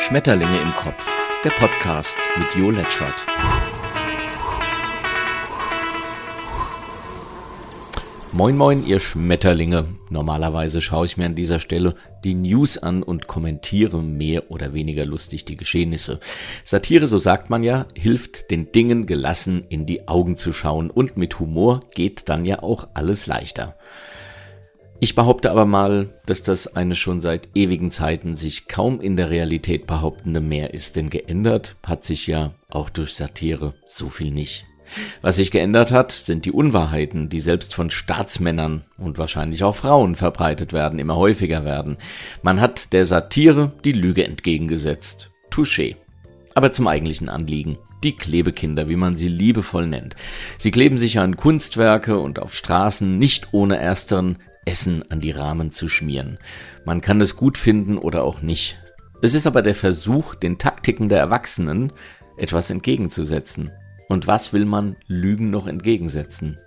Schmetterlinge im Kopf, der Podcast mit Jo Letschert. Moin moin, ihr Schmetterlinge. Normalerweise schaue ich mir an dieser Stelle die News an und kommentiere mehr oder weniger lustig die Geschehnisse. Satire, so sagt man ja, hilft den Dingen gelassen in die Augen zu schauen und mit Humor geht dann ja auch alles leichter. Ich behaupte aber mal, dass das eine schon seit ewigen Zeiten sich kaum in der Realität behauptende Meer ist, denn geändert hat sich ja auch durch Satire so viel nicht. Was sich geändert hat, sind die Unwahrheiten, die selbst von Staatsmännern und wahrscheinlich auch Frauen verbreitet werden, immer häufiger werden. Man hat der Satire die Lüge entgegengesetzt. Touché. Aber zum eigentlichen Anliegen. Die Klebekinder, wie man sie liebevoll nennt. Sie kleben sich an Kunstwerke und auf Straßen nicht ohne ersteren Essen an die Rahmen zu schmieren. Man kann es gut finden oder auch nicht. Es ist aber der Versuch, den Taktiken der Erwachsenen etwas entgegenzusetzen. Und was will man Lügen noch entgegensetzen?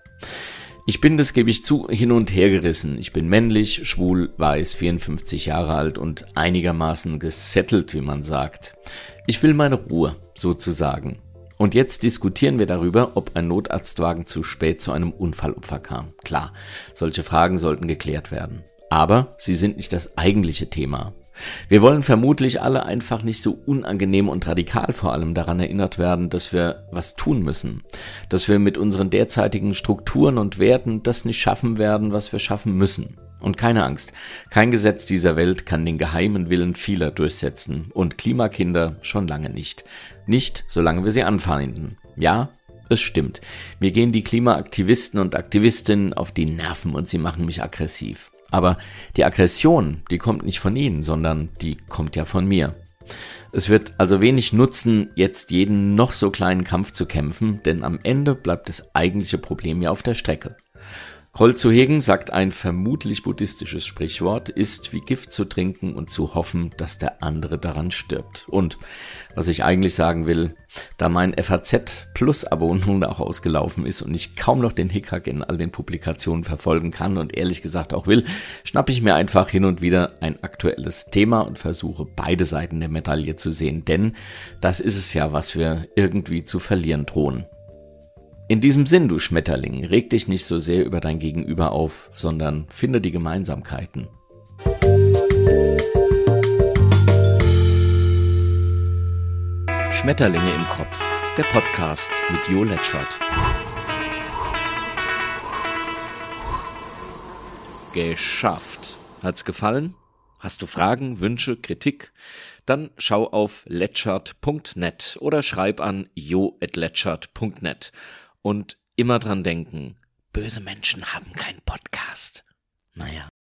Ich bin, das gebe ich zu, hin und her gerissen. Ich bin männlich, schwul, weiß, 54 Jahre alt und einigermaßen gesettelt, wie man sagt. Ich will meine Ruhe, sozusagen. Und jetzt diskutieren wir darüber, ob ein Notarztwagen zu spät zu einem Unfallopfer kam. Klar, solche Fragen sollten geklärt werden. Aber sie sind nicht das eigentliche Thema. Wir wollen vermutlich alle einfach nicht so unangenehm und radikal vor allem daran erinnert werden, dass wir was tun müssen, dass wir mit unseren derzeitigen Strukturen und Werten das nicht schaffen werden, was wir schaffen müssen. Und keine Angst, kein Gesetz dieser Welt kann den geheimen Willen vieler durchsetzen und Klimakinder schon lange nicht. Nicht, solange wir sie anfeinden. Ja, es stimmt. Mir gehen die Klimaaktivisten und Aktivistinnen auf die Nerven und sie machen mich aggressiv. Aber die Aggression, die kommt nicht von ihnen, sondern die kommt ja von mir. Es wird also wenig nutzen, jetzt jeden noch so kleinen Kampf zu kämpfen, denn am Ende bleibt das eigentliche Problem ja auf der Strecke. Kroll zu hegen, sagt ein vermutlich buddhistisches Sprichwort, ist wie Gift zu trinken und zu hoffen, dass der andere daran stirbt. Und was ich eigentlich sagen will, da mein FAZ Plus Abo nun auch ausgelaufen ist und ich kaum noch den Hickhack in all den Publikationen verfolgen kann und ehrlich gesagt auch will, schnappe ich mir einfach hin und wieder ein aktuelles Thema und versuche beide Seiten der Medaille zu sehen, denn das ist es ja, was wir irgendwie zu verlieren drohen. In diesem Sinn, du Schmetterling, reg dich nicht so sehr über dein Gegenüber auf, sondern finde die Gemeinsamkeiten. Schmetterlinge im Kopf, der Podcast mit Jo Letschert. Geschafft. Hat's gefallen? Hast du Fragen, Wünsche, Kritik? Dann schau auf letschert.net oder schreib an jo.letschert.net. Und immer dran denken, böse Menschen haben keinen Podcast. Naja.